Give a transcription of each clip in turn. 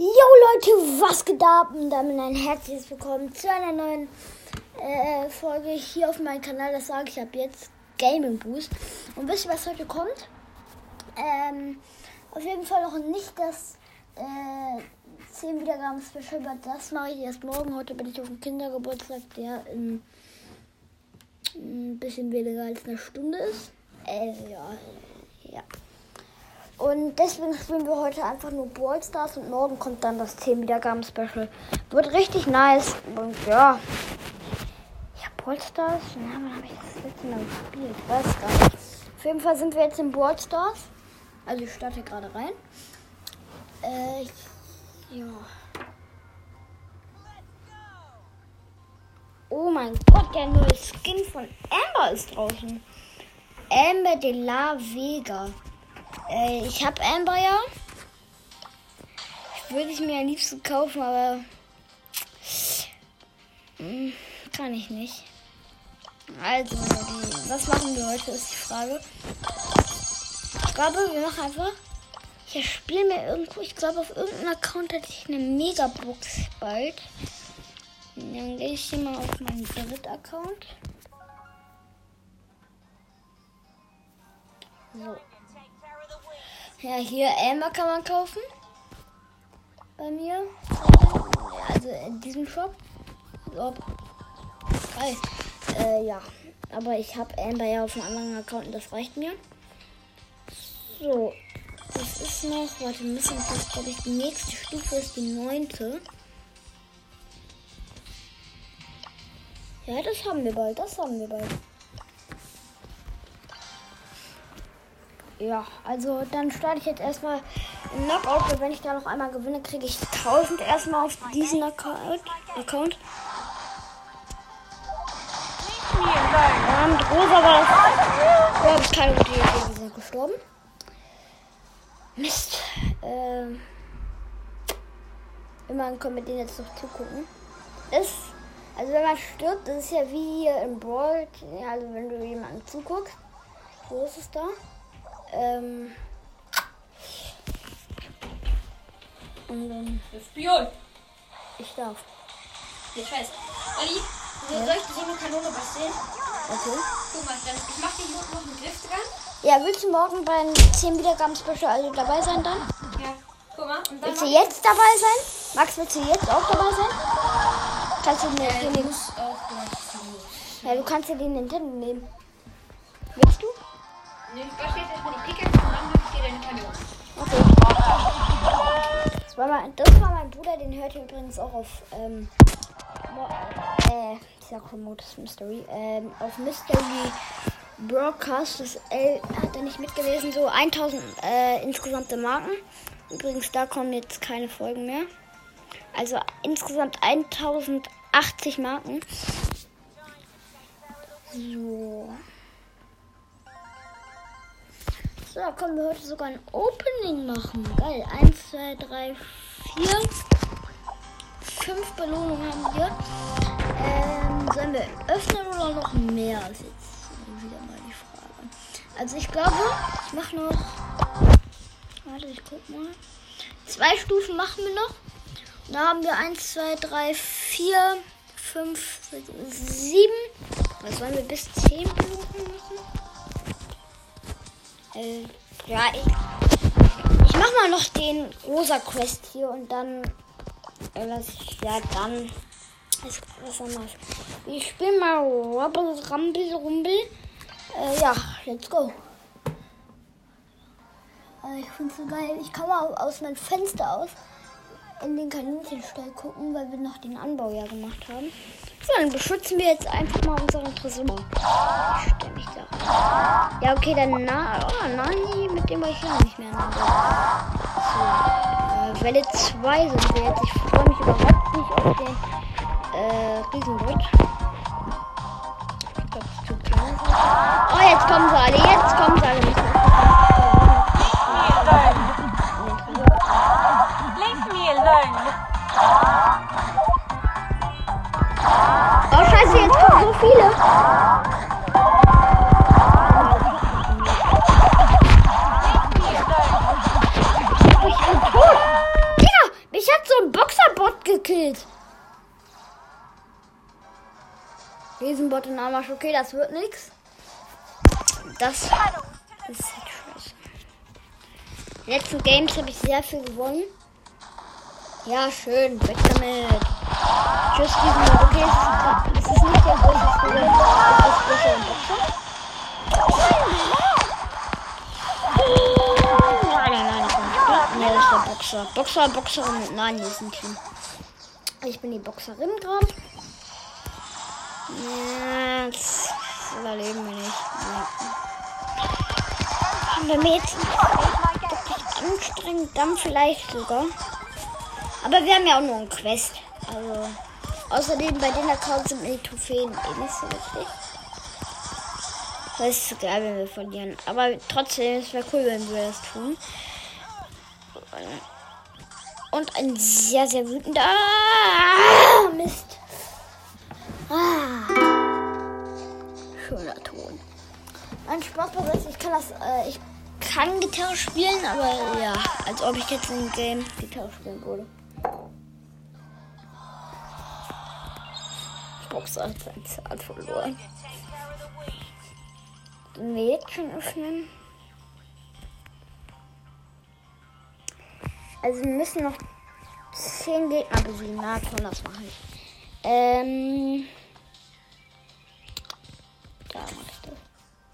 Jo Leute, was geht ab? Und damit ein herzliches Willkommen zu einer neuen äh, Folge hier auf meinem Kanal. Das sage ich ab jetzt Gaming Boost. Und wisst ihr, was heute kommt? Ähm, auf jeden Fall noch nicht das äh, 10 Wiedergaben Special, aber das mache ich erst morgen. Heute bin ich auf dem Kindergeburtstag, der in ein bisschen weniger als eine Stunde ist. Äh, ja, ja. Und deswegen spielen wir heute einfach nur Brawl Stars und morgen kommt dann das 10 Wiedergaben Special. Wird richtig nice. Und ja. Ja, Brawl Stars? Na, wann habe ich das letzte Mal gespielt? Ich weiß gar nicht. Auf jeden Fall sind wir jetzt in Brawl Stars. Also ich starte gerade rein. Äh, ja. Oh mein Gott, der neue Skin von Amber ist draußen. Amber de la Vega. Äh, ich habe Amber ja. Ich würde es mir am liebsten kaufen, aber hm, kann ich nicht. Also, was machen wir heute, ist die Frage. Ich glaube, wir machen einfach. Ich spiele mir irgendwo, ich glaube, auf irgendeinem Account hatte ich eine Megabox bald. Dann gehe ich hier mal auf meinen Dritt-Account. So. Ja, hier Elmer kann man kaufen. Bei mir. Also in diesem Shop. So. Äh, ja. Aber ich habe Amber ja auf einem anderen Account und das reicht mir. So. Das ist noch, warte, müssen das, glaube ich, die nächste Stufe ist die neunte. Ja, das haben wir bald, das haben wir bald. Ja, also dann starte ich jetzt erstmal im Knockout. Und wenn ich da noch einmal gewinne, kriege ich 1000 erstmal auf diesen Account. Account. Mit Rosa war glaube ich, keine gute Idee. Gestorben. Mist. Ähm, immerhin können wir den jetzt noch zugucken. Ist, also wenn man stirbt, das ist ja wie hier im Brawl. Also wenn du jemanden zuguckst. Wo ist es da? Ähm. Und dann. Spion! Ich darf. Ich weiß. Olli, ja. soll ich dir so eine Kanone basteln? Okay. Guck mal, dann, ich mach den Not noch mit Lift dran. Ja, willst du morgen beim 10 Wiedergaben Special also dabei sein dann? Ja. Guck mal. Willst du jetzt dabei sein? Max, willst du jetzt auch dabei sein? Kannst du dir Ja, den zu. Ja, du kannst dir den Nintendo nehmen. Das war, mein, das war mein Bruder, den hört ihr übrigens auch auf, ähm, äh, ich sag schon Modus Mystery, ähm, auf Mystery Broadcast, das L hat er nicht mitgelesen, so 1000 äh, insgesamte Marken. Übrigens, da kommen jetzt keine Folgen mehr. Also insgesamt 1080 Marken. So. So, können wir heute sogar ein Opening machen. Geil. 1, 2, 3, 4. Fünf Belohnungen haben wir. Ähm, sollen wir öffnen oder noch mehr? Das ist jetzt wieder mal die Frage. Also ich glaube, ich mache noch. Warte, ich guck mal. Zwei Stufen machen wir noch. Da haben wir 1, 2, 3, 4, 5, 6, 7. Was sollen wir bis 10 Belohnungen machen? Äh, ja, ich, ich mach mal noch den rosa Quest hier und dann äh, lass ich, ja, dann ist was anderes. Ich spiele mal Rumble, Rumble, Rumble. Äh, ja, let's go. Äh, ich find's so geil. Ich kann mal aus meinem Fenster aus in den Kaninchenstall gucken, weil wir noch den Anbau ja gemacht haben. So, dann beschützen wir jetzt einfach mal unseren Tresor. Ich da. Ja, okay, dann na, oh, Nani, mit dem war ich lange nicht mehr. So, äh, Welle 2 sind wir jetzt. Ich freue mich überhaupt nicht auf den äh, Riesenbot. Ich glaube, es ist zu klein. Oh, jetzt kommen sie alle, jetzt kommen sie alle. Gekillt. Riesenbot in Armasch. Okay, das wird nix. Das ist halt scheiße. Die letzten Games habe ich sehr viel gewonnen. Ja, schön. Weg damit. Tschüss, Riesenbot. Okay, es ist, nicht der größte Boxer. Nein, nein, nein, ich bin das Boxer. Boxer, Boxerin. Nein, hier ist ein Team. Ich bin die Boxerin gerade. Ja, das überleben wir nicht. Nee. Wenn wir jetzt anstrengend, dann vielleicht sogar. Aber wir haben ja auch nur einen Quest. Also, außerdem bei den Accounts sind die Trophäen eh nicht so wichtig. Das ist geil, wenn wir verlieren. Aber trotzdem, es wäre cool, wenn wir das tun. Und ein sehr, sehr wütender. Ah, Mist. Ah. Schöner Ton. Ein Spaß beiseite. Ich kann das. Äh, ich kann Gitarre spielen, aber ja, als ob ich jetzt im Game Gitarre spielen würde. Boxer hat verloren. Den schon öffnen. Also wir müssen noch 10 Gegner besiegen. Na, komm, das mache ich. Ähm. Da mach ich das.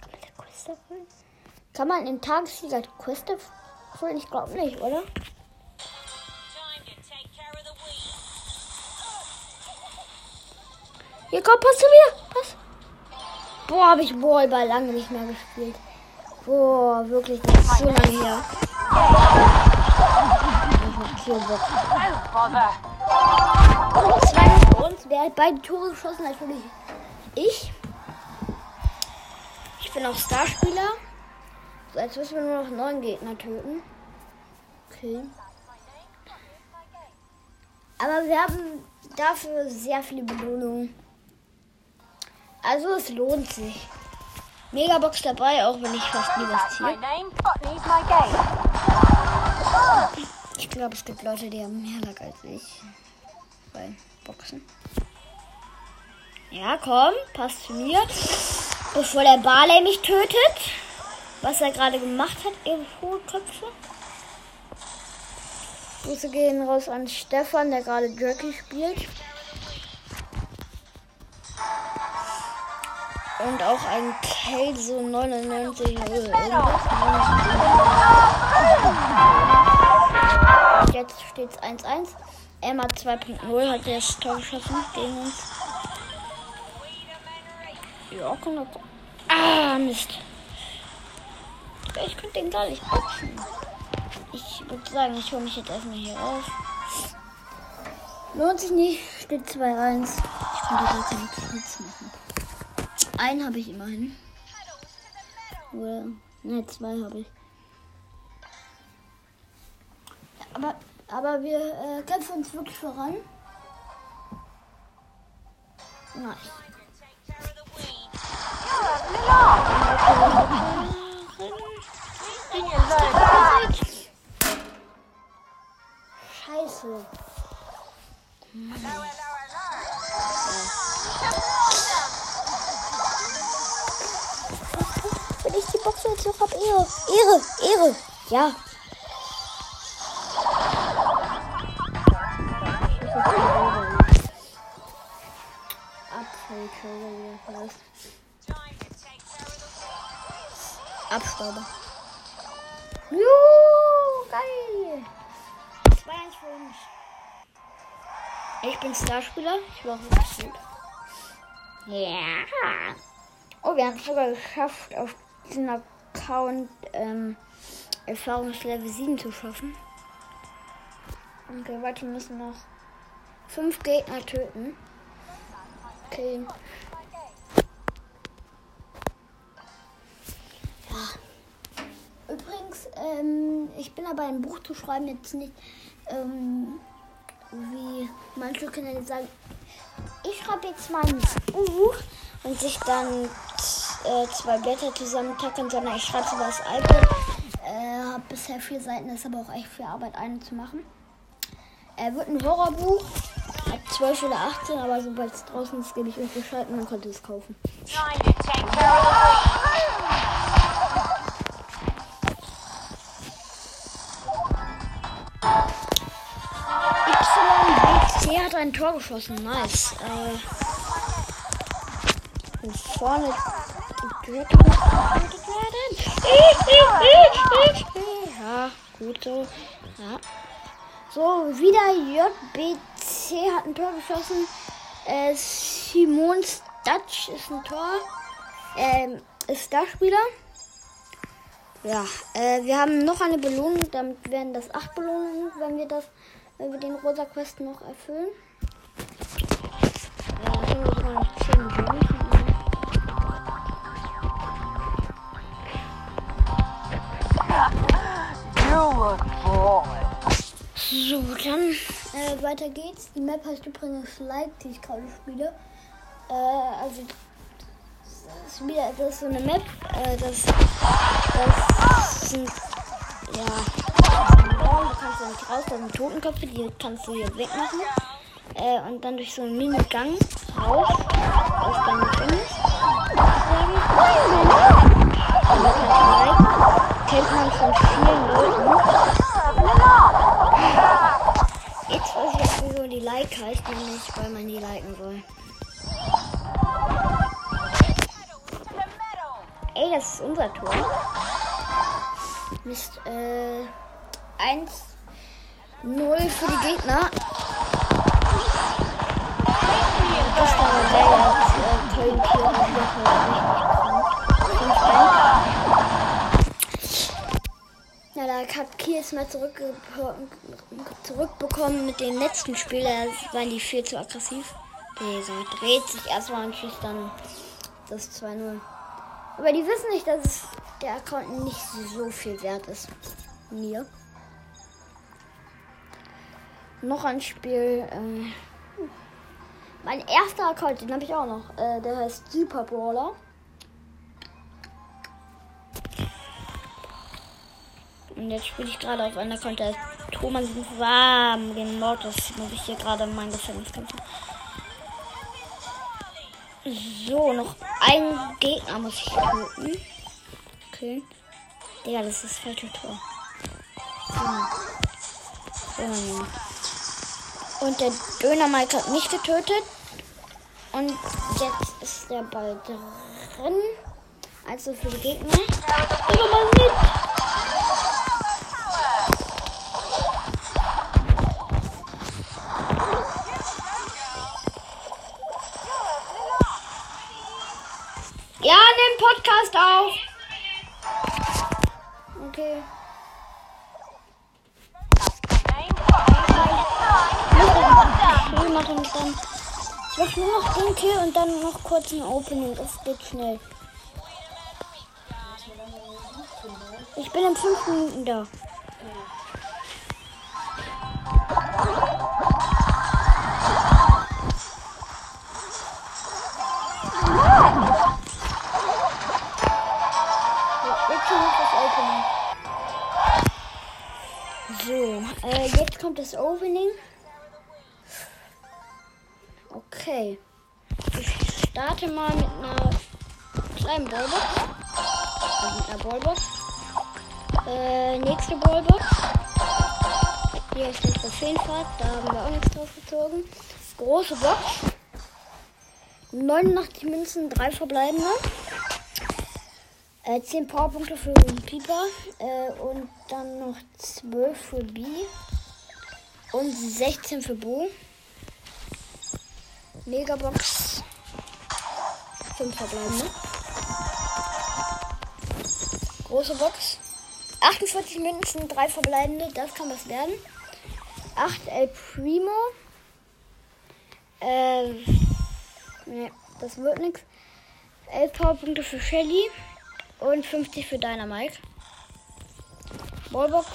Kann man der Quest erfüllen? Kann man im Tagessieger Quest erfüllen? Ich glaube nicht, oder? Hier, komm, pass zu mir. Pass. Boah, habe ich Ballball lange nicht mehr gespielt. Boah, wirklich, das ist so lange her. Zwei für uns. Wer hat beide Tore geschossen? Natürlich ich. Ich bin auch Starspieler. So, jetzt müssen wir nur noch neun Gegner töten. Okay. Aber wir haben dafür sehr viele Belohnungen. Also es lohnt sich. Megabox dabei, auch wenn ich fast nie was ziehe. Ich glaube, es gibt Leute, die haben mehr Lack als ich. Bei Boxen. Ja, komm, passt zu mir. Bevor der Barley mich tötet. Was er gerade gemacht hat, ihre hohe Köpfe. Grüße gehen raus an Stefan, der gerade Jerky spielt. Und auch ein Kelso 99 oder irgendwas. Und jetzt steht es 1-1. Emma 2.0 hat das Tor geschossen gegen uns. Ja, komm doch. Ah, Mist. Ich könnte den gar nicht boxen. Ich würde sagen, ich hole mich jetzt erstmal hier raus. Lohnt sich nicht. Steht 2-1. Ich könnte keine Kills machen. Einen habe ich immerhin. Oder, ne, zwei habe ich. Aber, aber wir äh, kämpfen uns wirklich voran. Nice. Scheiße. Ich jetzt noch hab, Ehre. Ehre, Ehre. Ja. Abstauber. Juhu, geil. 2-1 für uns. Ich bin Starspieler. Ich war auch. Ja. Oh, wir haben es sogar geschafft, auf diesem Account ähm, Erfahrungslevel 7 zu schaffen. Okay, warte, wir müssen noch fünf Gegner töten. Okay. Ja. Übrigens, ähm, ich bin dabei, ein Buch zu schreiben, jetzt nicht, ähm, wie manche Kinder sagen, ich schreibe jetzt mal ein Buch und sich dann äh, zwei Blätter zusammentackern, sondern ich schreibe über das iPad. Äh, habe bisher vier Seiten, ist aber auch echt viel Arbeit, eine zu machen. Er wird ein Horrorbuch. Ab 12 oder 18, aber sobald es draußen ist, gebe ich euch Bescheid und dann könnt ihr es kaufen. YBC hat ein Tor geschossen. Nice. Äh, und vorne getötet werden. Ja, gut so. Ja. So, wieder JBC hat ein Tor geschossen. Äh, Simon Dutch ist ein Tor. Ähm, ist Starspieler. Ja, äh, wir haben noch eine Belohnung. Damit werden das acht Belohnungen, wenn wir das, wenn wir den rosa Quest noch erfüllen. Ja, haben wir sogar noch zehn Belohnungen. So, dann äh, weiter geht's. Die Map heißt übrigens Like, die ich gerade spiele. Äh, also, das ist, wieder, das ist so eine Map. Äh, das, das sind, ja, du kannst da nicht raus, da sind Totenköpfe, die kannst du hier wegmachen. Äh, und dann durch so einen Mini-Gang raus, aus deinem Gefängnis. sozusagen. Und das heißt. Kennt man von vielen Leuten. Like heißt, nämlich weil man die liken soll. Ey, das ist unser Tor. Mist, äh, 1, 0 für die Gegner. Das war als äh, Köln hier und. 5-1. Ja, da hat Kies mal zurückge zurückbekommen mit dem letzten Spiel. Da waren die viel zu aggressiv. Dieser dreht sich erstmal und schießt dann das 2-0. Aber die wissen nicht, dass der Account nicht so viel wert ist. Mir. Noch ein Spiel. Äh, mein erster Account, den habe ich auch noch. Äh, der heißt Super Brawler. Und jetzt spiele ich gerade auf einer Konter. Thomas ist warm. Den Mortis muss ich hier gerade in mein Gefängnis kämpfen. So, noch ein Gegner muss ich töten. Okay. Digga, das ist das falsche Tor. So. So. Und der Döner Mike hat mich getötet. Und jetzt ist der Ball drin. Also für die Gegner. Digga, mal mit. Wir machen dann. Ich mach nur noch den Kill und dann noch kurz ein Opening. Das geht schnell. Ich bin in fünf Minuten da. Opening. So, äh, jetzt kommt das Opening. Okay. Ich starte mal mit einer kleinen Ballbox. Also mit einer Ballbox. Äh, nächste Ballbox. Hier ist der Trophäenfahrt. Da haben wir auch nichts drauf gezogen. Große Box. 89 Münzen, 3 verbleibende. Äh, 10 Powerpunkte für den Pieper. Äh, und dann noch 12 für B. Und 16 für Bo. Megabox. 5 verbleibende. Große Box. 48 Münzen, 3 verbleibende. Das kann was werden. 8 El Primo. Äh, ne, das wird nichts. 11 Powerpunkte für Shelly. Und 50 für Dynamite. Ballbox.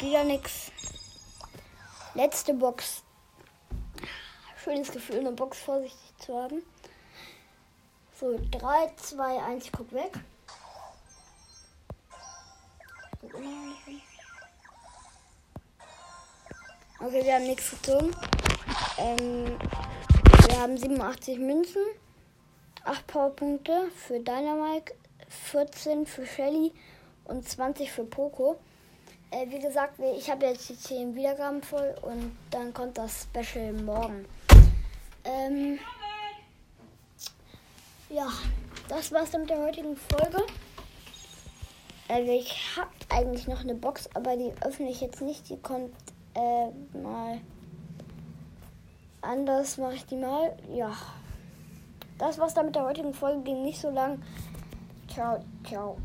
Wieder nix. Letzte Box. Schönes Gefühl, eine Box vorsichtig zu haben. So, 3, 2, 1, ich guck weg. Okay, wir haben nichts gezogen. Ähm, wir haben 87 Münzen, 8 Powerpunkte für Dynamite, 14 für Shelly und 20 für Poco. Äh, wie gesagt, ich habe jetzt die 10 Wiedergaben voll und dann kommt das Special morgen. Ähm, ja, das war's dann mit der heutigen Folge. Also ich habe eigentlich noch eine Box, aber die öffne ich jetzt nicht. Die kommt äh, mal anders, mache ich die mal. Ja, das war's dann mit der heutigen Folge. Ging nicht so lang. Ciao, ciao.